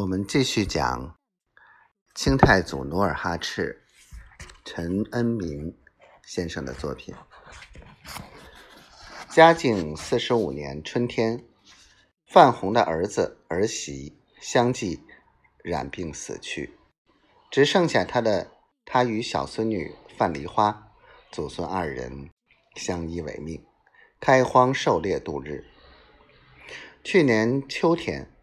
我们继续讲清太祖努尔哈赤，陈恩铭先生的作品。嘉靖四十五年春天，范弘的儿子儿媳相继染病死去，只剩下他的他与小孙女范梨花祖孙二人相依为命，开荒狩猎度日。去年秋天。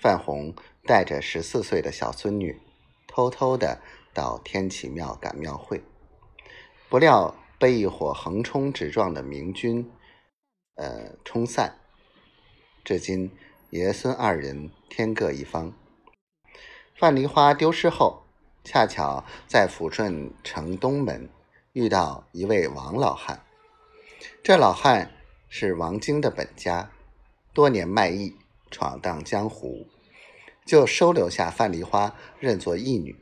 范红带着十四岁的小孙女，偷偷的到天启庙赶庙会，不料被一伙横冲直撞的明军，呃冲散。至今爷孙二人天各一方。范梨花丢失后，恰巧在抚顺城东门遇到一位王老汉。这老汉是王晶的本家，多年卖艺。闯荡江湖，就收留下范梨花，认作义女，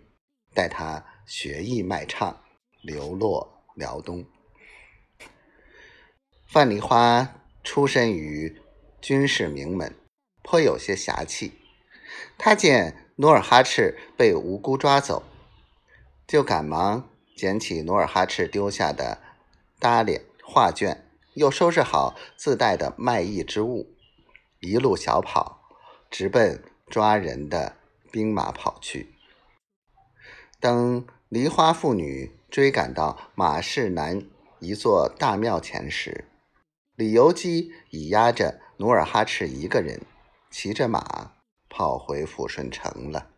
带她学艺卖唱，流落辽东。范梨花出身于军事名门，颇有些侠气。他见努尔哈赤被无辜抓走，就赶忙捡起努尔哈赤丢下的搭脸画卷，又收拾好自带的卖艺之物。一路小跑，直奔抓人的兵马跑去。等梨花妇女追赶到马市南一座大庙前时，李由基已押着努尔哈赤一个人，骑着马跑回抚顺城了。